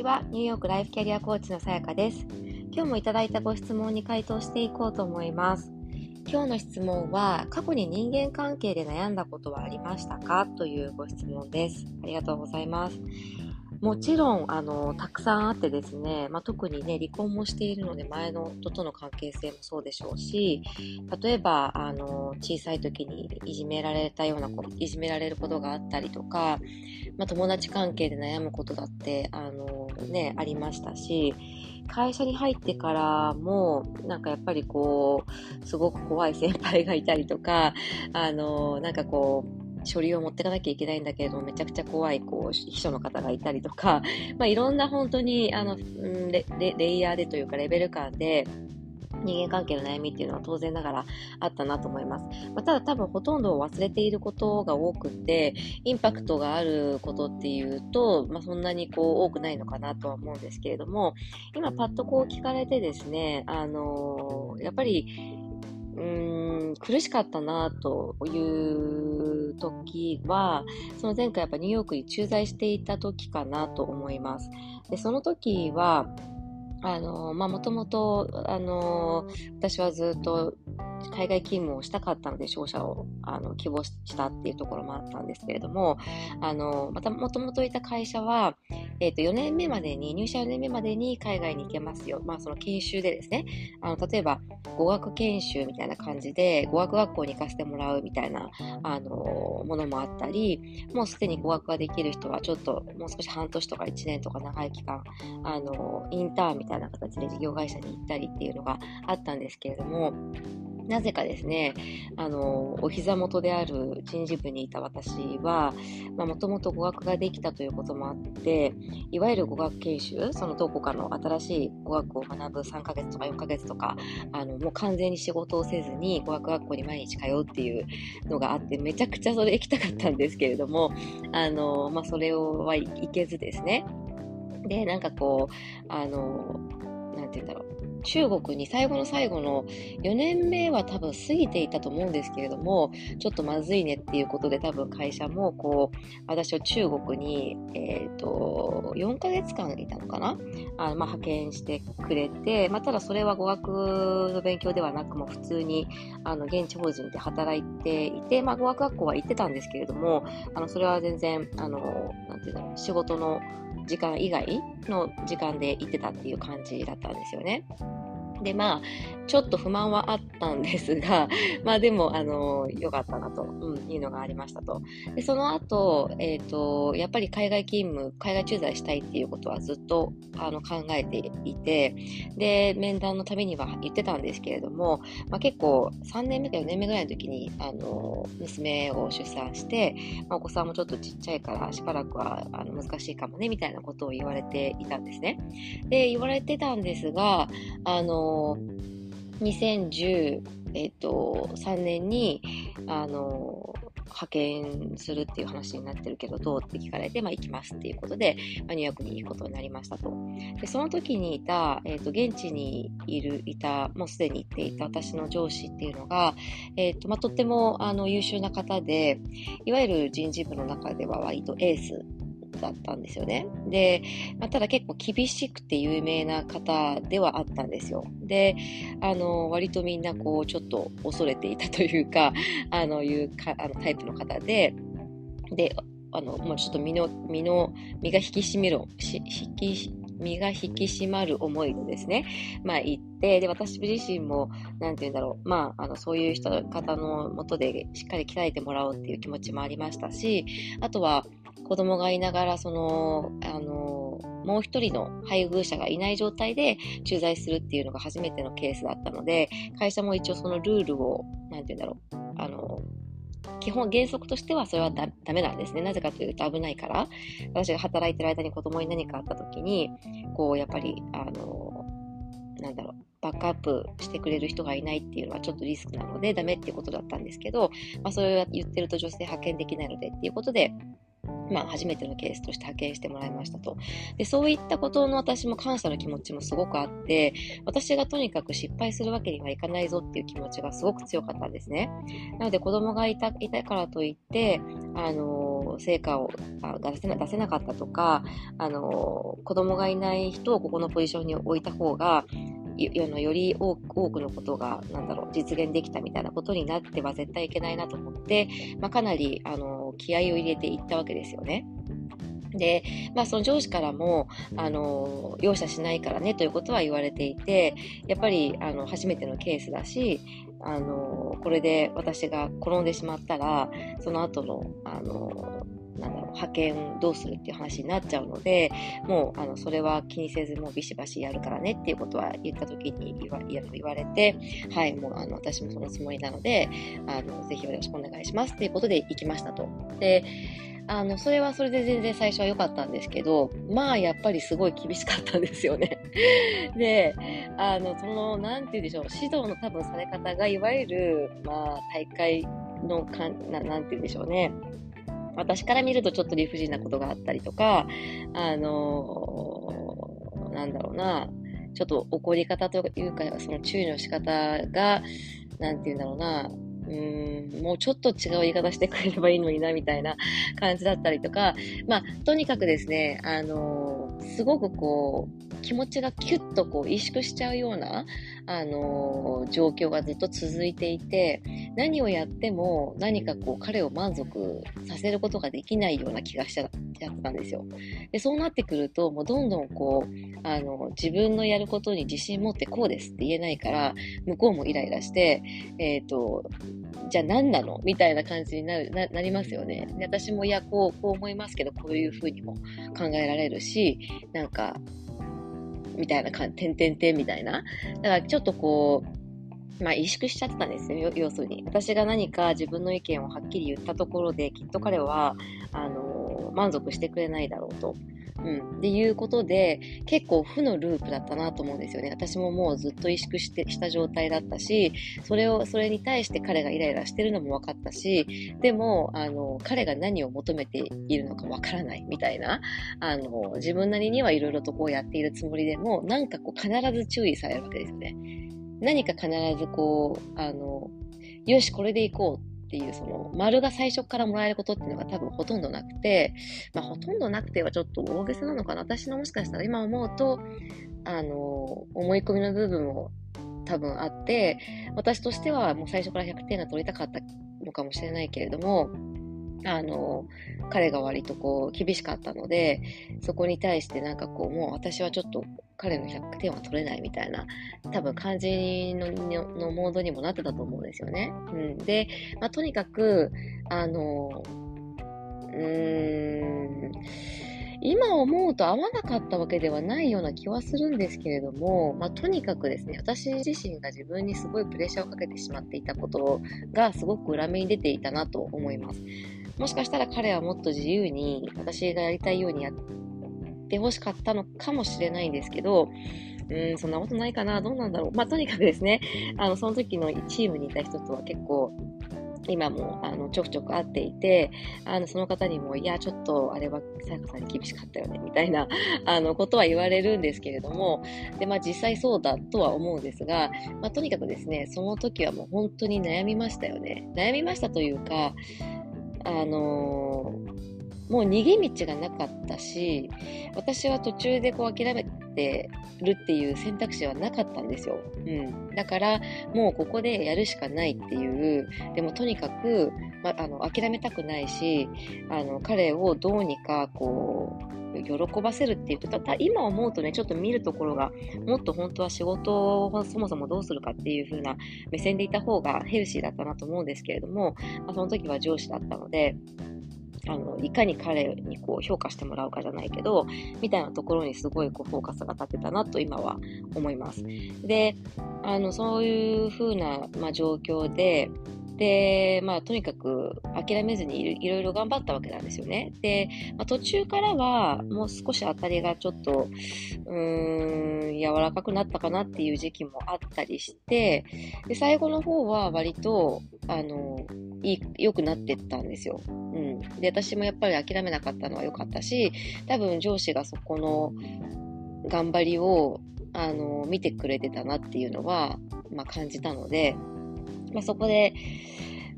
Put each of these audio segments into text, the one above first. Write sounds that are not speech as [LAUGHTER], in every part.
ちは。ニューヨークライフキャリアコーチのさやかです。今日もいただいたご質問に回答していこうと思います。今日の質問は、過去に人間関係で悩んだことはありましたか？というご質問です。ありがとうございます。もちろん、あの、たくさんあってですね、まあ、特にね、離婚もしているので、前の夫との関係性もそうでしょうし、例えば、あの、小さい時にいじめられたようなこと、いじめられることがあったりとか、まあ、友達関係で悩むことだって、あの、ね、ありましたし、会社に入ってからも、なんかやっぱりこう、すごく怖い先輩がいたりとか、あの、なんかこう、書類を持っていかなきゃいけないんだけれども、めちゃくちゃ怖い、こう、秘書の方がいたりとか、まあ、いろんな本当に、あの、レレイヤーでというか、レベル感で、人間関係の悩みっていうのは当然ながらあったなと思います。まあ、ただ多分ほとんど忘れていることが多くて、インパクトがあることっていうと、まあ、そんなにこう多くないのかなとは思うんですけれども、今パッとこう聞かれてですね、あのー、やっぱり、うーん、苦しかったなという時は、その前回やっぱニューヨークに駐在していた時かなと思います。で、その時は、あの、まあ、もともと、あの、私はずっと海外勤務をしたかったので、商社をあの希望したっていうところもあったんですけれども、あの、またもともといた会社は、え、ー、と、4年目までに、入社4年目までに海外に行けますよ。まあ、その研修でですね、あの、例えば、語学研修みたいな感じで、語学学校に行かせてもらうみたいな、あの、ものもあったり、もうすでに語学ができる人は、ちょっと、もう少し半年とか1年とか長い期間、あの、インターンみたいな形で事業会社に行ったりっていうのがあったんですけれども、なぜかですね、あの、お膝元である人事部にいた私は、まあ、もともと語学ができたということもあって、いわゆる語学研修、そのどこかの新しい語学を学ぶ3ヶ月とか4ヶ月とか、あの、もう完全に仕事をせずに語学学校に毎日通うっていうのがあって、めちゃくちゃそれ行きたかったんですけれども、あの、まあ、それをはいけずですね。で、なんかこう、あの、なんて言うんだろう。中国に最後の最後の4年目は多分過ぎていたと思うんですけれども、ちょっとまずいねっていうことで多分会社もこう、私を中国に、えっ、ー、と、4ヶ月間いたのかな？あまあ、派遣してくれて、まあ、ただそれは語学の勉強ではなくも普通にあの現地法人で働いていて、まあ、語学学校は行ってたんですけれども、あのそれは全然、あの、なんていうんだろう、仕事の時間以外の時間で行ってたっていう感じだったんですよね。で、まあ、ちょっと不満はあったんですが、[LAUGHS] まあでも、あの、良かったなと、うん、いうのがありましたと。で、その後、えっ、ー、と、やっぱり海外勤務、海外駐在したいっていうことはずっと、あの、考えていて、で、面談のためには言ってたんですけれども、まあ結構、3年目か4年目ぐらいの時に、あの、娘を出産して、まあ、お子さんもちょっとちっちゃいから、しばらくは、あの、難しいかもね、みたいなことを言われていたんですね。で、言われてたんですが、あの、2010、えっと、3年に、あの、派遣するっていう話になってるけど、どうって聞かれて、まあ行きますっていうことで、まあ、ニューヨークに行くことになりましたと。で、その時にいた、え、ー、と、現地にいる、いた、もうすでに行っていた私の上司っていうのが、え、ー、と、まあ、とっても、あの、優秀な方で、いわゆる人事部の中では割とエースだったんですよね。で、まあ、ただ結構厳しくて有名な方ではあったんですよ。で、あの、割とみんなこう、ちょっと恐れていたというか、[LAUGHS] あの、いうか、あの、タイプの方で、で、あの、もうちょっと身の、身の、身が引き締める、し引き、身が引き締まる思いでですね、まあ行って、で、私自身も、なんて言うんだろう、まあ、あの、そういう人、方のもとでしっかり鍛えてもらおうっていう気持ちもありましたし、あとは、子供がいながら、その、あの、もう一人の配偶者がいない状態で駐在するっていうのが初めてのケースだったので、会社も一応そのルールを、なんて言うんだろう、あの、基本原則としてはそれはダメなんですね。なぜかというと危ないから。私が働いてる間に子供に何かあった時に、こう、やっぱり、あの、なんだろう、バックアップしてくれる人がいないっていうのはちょっとリスクなのでダメっていうことだったんですけど、まあそれを言ってると女性派遣できないのでっていうことで、まあ、初めてのケースとして派遣してもらいましたと。で、そういったことの私も感謝の気持ちもすごくあって、私がとにかく失敗するわけにはいかないぞっていう気持ちがすごく強かったんですね。なので子供がいた、いたからといって、あの、成果を出せな出せなかったとか、あの、子供がいない人をここのポジションに置いた方が、より多くのことが、なんだろう、実現できたみたいなことになっては絶対いけないなと思って、まあ、かなり、あの、気合を入れていったわけですよね。で、まあ、その上司からも、あの、容赦しないからねということは言われていて、やっぱり、あの、初めてのケースだし、あの、これで私が転んでしまったら、その後の、あの、なんだろう、派遣どうするっていう話になっちゃうので、もう、あの、それは気にせず、もうビシバシやるからねっていうことは言った時に言わ言われて、はい、もう、あの、私もそのつもりなので、あの、ぜひよろしくお願いしますっていうことで行きましたと。で、あの、それはそれで全然最初は良かったんですけど、まあ、やっぱりすごい厳しかったんですよね。[LAUGHS] で、あの、その、なんて言うんでしょう、指導の多分され方が、いわゆる、まあ、大会のかんな、なんて言うんでしょうね。私から見るとちょっと理不尽なことがあったりとか、あのー、なんだろうな、ちょっと怒り方というか、その注意の仕方が、なんて言うんだろうな、うんもうちょっと違う言い方してくれればいいのにな、みたいな感じだったりとか、まあ、とにかくですね、あのー、すごくこう、気持ちがキュッとこう、萎縮しちゃうような、あのー、状況がずっと続いていて、何をやっても何かこう、彼を満足させることができないような気がしちゃったんですよ。で、そうなってくると、もうどんどんこう、あの、自分のやることに自信持ってこうですって言えないから、向こうもイライラして、えっ、ー、と、じゃあ何なの？みたいな感じになるなりますよね。で私もいや、こう、こう思いますけど、こういうふうにも考えられるし、なんか、みたいな感じ、てんてんてんみたいな。だからちょっとこう、まあ、萎縮しちゃってたんですよ、要するに。私が何か自分の意見をはっきり言ったところで、きっと彼は、あの、満足してくれないだろうと。うん。っていうことで、結構負のループだったなと思うんですよね。私ももうずっと萎縮してした状態だったし、それを、それに対して彼がイライラしてるのも分かったし、でも、あの、彼が何を求めているのか分からないみたいな、あの、自分なりにはいろいろとこうやっているつもりでも、なんかこう必ず注意されるわけですよね。何か必ずこう、あの、よし、これでいこうっていう、その、丸が最初からもらえることっていうのが多分ほとんどなくて、まあ、ほとんどなくてはちょっと大げさなのかな。私のもしかしたら今思うと、あの、思い込みの部分も多分あって、私としてはもう最初から100点が取りたかったのかもしれないけれども、あの、彼が割とこう厳しかったので、そこに対してなんかこう、もう私はちょっと彼の100点は取れないみたいな、多分感じののモードにもなってたと思うんですよね。うん。で、まあ、とにかく、あの、うーん、今思うと合わなかったわけではないような気はするんですけれども、まあ、とにかくですね、私自身が自分にすごいプレッシャーをかけてしまっていたことがすごく裏目に出ていたなと思います。もしかしたら彼はもっと自由に私がやりたいようにやってほしかったのかもしれないんですけど、うん、そんなことないかな、どうなんだろう。まあ、とにかくですね、あの、その時のチームにいた人とは結構、今もあのちょくちょく会っていて、あのその方にも、いや、ちょっとあれはさやかさんに厳しかったよね、みたいな [LAUGHS] あのことは言われるんですけれども、でまあ、実際そうだとは思うんですが、まあ、とにかくですね、その時はもう本当に悩みましたよね。悩みましたというか、あのー、もう逃げ道がなかったし、私は途中でこう諦めてるっていう選択肢はなかったんですよ。うん。だから、もうここでやるしかないっていう、でもとにかく、ま、あの、諦めたくないし、あの、彼をどうにかこう、喜ばせるっていうと、ただ今思うとね、ちょっと見るところが、もっと本当は仕事をそもそもどうするかっていう風な目線でいた方がヘルシーだったなと思うんですけれども、まあ、その時は上司だったので、あの、いかに彼にこう評価してもらうかじゃないけど、みたいなところにすごいこうフォーカスが立てたなと今は思います。で、あの、そういう風な、まあ、状況で、で、まあ、とにかく諦めずにいろいろ頑張ったわけなんですよね。で、まあ、途中からはもう少し当たりがちょっと、うーん、柔らかくなったかなっていう時期もあったりして、で、最後の方は割と、あの、良くなってったんですよ。うん。で、私もやっぱり諦めなかったのは良かったし、多分上司がそこの頑張りを、あの、見てくれてたなっていうのは、まあ、感じたので、まあ、そこで、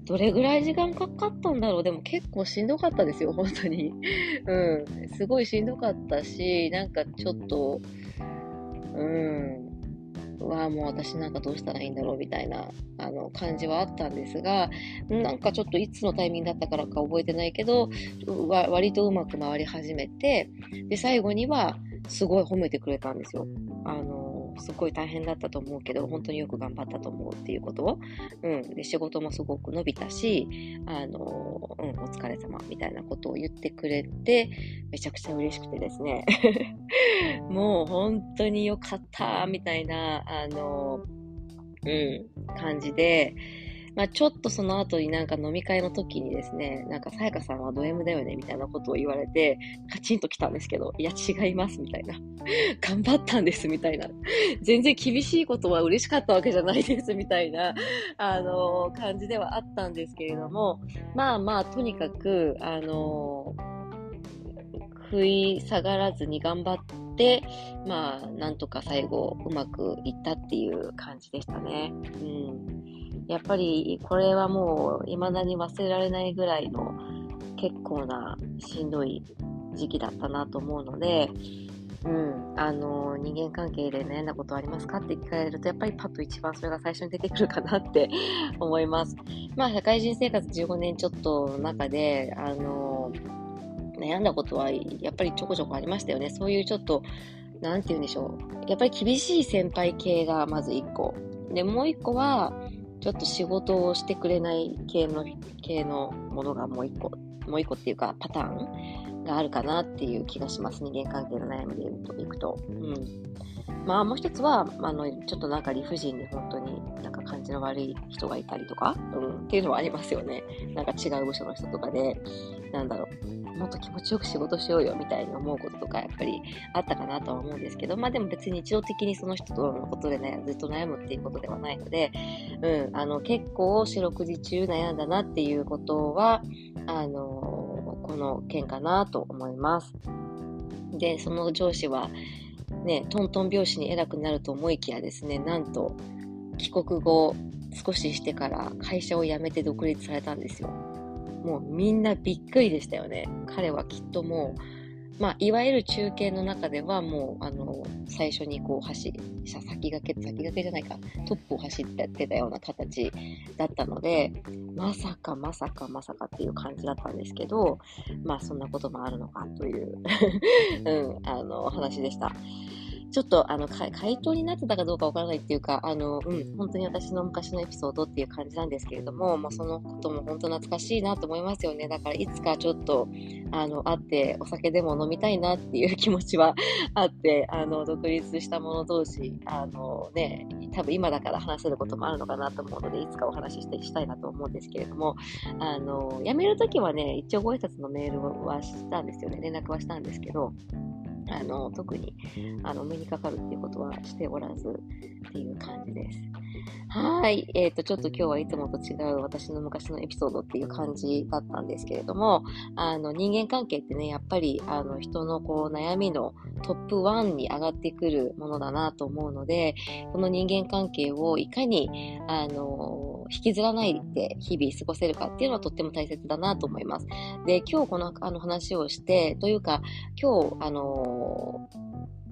どれぐらい時間かかったんだろうでも結構しんどかったですよ、本当に。うん。すごいしんどかったし、なんかちょっと、うん。わあ、もう私なんかどうしたらいいんだろうみたいなあの感じはあったんですが、なんかちょっといつのタイミングだったからか覚えてないけど、割とうまく回り始めて、で、最後にはすごい褒めてくれたんですよ。あのすごい大変だったと思うけど、本当によく頑張ったと思うっていうことを、うん、で仕事もすごく伸びたし、あの、うん、お疲れ様みたいなことを言ってくれて、めちゃくちゃ嬉しくてですね、もう本当によかったみたいな、あの、うん、感じで、まあ、ちょっとその後になんか飲み会の時にですね、なんかさやかさんはド M だよねみたいなことを言われて、カチンと来たんですけど、いや違いますみたいな。[LAUGHS] 頑張ったんですみたいな。全然厳しいことは嬉しかったわけじゃないですみたいな、あのー、感じではあったんですけれども、まあまあ、とにかく、あのー、食い下がらずに頑張って、まあ、なんとか最後うまくいったっていう感じでしたね。うん。やっぱりこれはもう未だに忘れられないぐらいの結構なしんどい時期だったなと思うので、うん、あの人間関係で悩んだことありますかって聞かれるとやっぱりパッと一番それが最初に出てくるかなって [LAUGHS] 思います。まあ社会人生活15年ちょっとの中であの悩んだことはやっぱりちょこちょこありましたよね。そういうちょっとなんて言うんでしょう。やっぱり厳しい先輩系がまず1個。で、もう1個は、ちょっと仕事をしてくれない系の、系のものがもう一個、もう一個っていうかパターンがあるかなっていう気がします。人間関係の悩みでいくと。うん。まあもう一つは、あの、ちょっとなんか理不尽に本当になんか感じの悪い人がいたりとか、うん、っていうのはありますよね。なんか違う部署の人とかで、なんだろう。もっと気持ちよく仕事しようよみたいに思うこととかやっぱりあったかなとは思うんですけど、まあでも別に日常的にその人とのことでね、ずっと悩むっていうことではないので、うん、あの結構四六時中悩んだなっていうことは、あのこの件かなと思います。で、その上司は、ね、トントン拍子に偉くなると思いきやですね、なんと帰国後少ししてから会社を辞めて独立されたんですよ。もうみんなびっくりでしたよね。彼はきっともう、まあ、いわゆる中継の中ではもう、あの、最初にこう走、先駆け、先駆けじゃないか、トップを走ってってたような形だったので、まさかまさかまさかっていう感じだったんですけど、まあそんなこともあるのかという [LAUGHS] うん、あの、話でした。ちょっと、あの、回答になってたかどうかわからないっていうか、あの、うん、本当に私の昔のエピソードっていう感じなんですけれども、まあ、そのことも本当懐かしいなと思いますよね。だから、いつかちょっと、あの、会って、お酒でも飲みたいなっていう気持ちはあって、あの、独立した者同士、あのね、多分今だから話せることもあるのかなと思うので、いつかお話ししてしたいなと思うんですけれども、あの、辞めるときはね、一応ご挨拶のメールはしたんですよね。連絡はしたんですけど、あの、特に、あの、目にかかるっていうことはしておらずっていう感じです。はい。えっ、ー、と、ちょっと今日はいつもと違う私の昔のエピソードっていう感じだったんですけれども、あの、人間関係ってね、やっぱり、あの、人のこう、悩みのトップ1に上がってくるものだなと思うので、この人間関係をいかに、あの、引きずらないで日々過ごせるかっていうのはとっても大切だなと思います。で、今日このあの話をして、というか、今日、あの、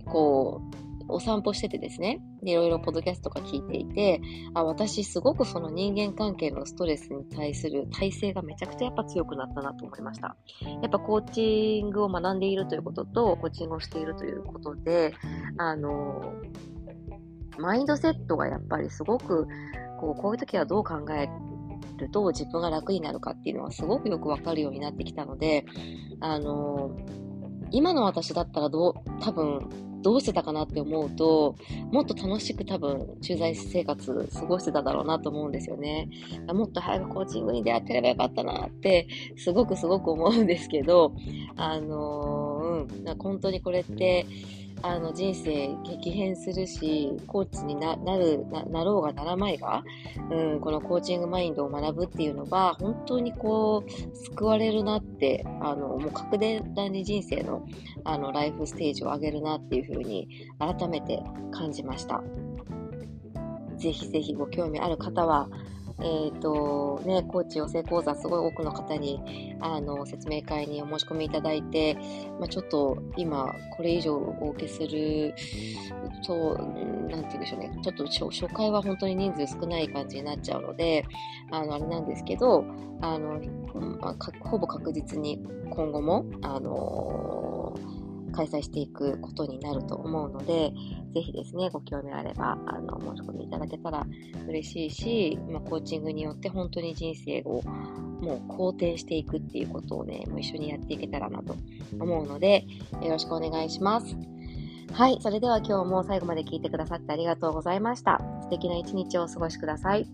こう、お散歩しててですね、いろいろポッドキャストとか聞いていて、あ、私すごくその人間関係のストレスに対する体制がめちゃくちゃやっぱ強くなったなと思いました。やっぱコーチングを学んでいるということと、コーチングをしているということで、あの、マインドセットがやっぱりすごく、こう、こういう時はどう考えると自分が楽になるかっていうのはすごくよくわかるようになってきたので、あの、今の私だったらどう、多分どうしてたかなって思うと、もっと楽しく多分駐在生活過ごしてただろうなと思うんですよね。もっと早くコーチングに出会ってればよかったなって、すごくすごく思うんですけど、あのー、うん、本当にこれって、あの人生激変するし、コーチになるな、ろうがならまいが、うん、このコーチングマインドを学ぶっていうのは、本当にこう、救われるなって、あの、もう確実に人生の、あの、ライフステージを上げるなっていうふうに、改めて感じました。ぜひぜひご興味ある方は、えっ、ー、と、ね、コーチ養成講座、すごい多くの方に、あの、説明会にお申し込みいただいて、まあ、ちょっと今、これ以上お受けすると、なんて言うんでしょうね、ちょっと初回は本当に人数少ない感じになっちゃうので、あの、あれなんですけど、あの、まあ、ほぼ確実に今後も、あの開催していくことになると思うので、ぜひですね、ご興味あれば、あの、申し込みいただけたら嬉しいし、ま、コーチングによって本当に人生をもう好転していくっていうことをね、もう一緒にやっていけたらなと思うので、よろしくお願いします。はい。それでは今日も最後まで聞いてくださってありがとうございました。素敵な一日をお過ごしください。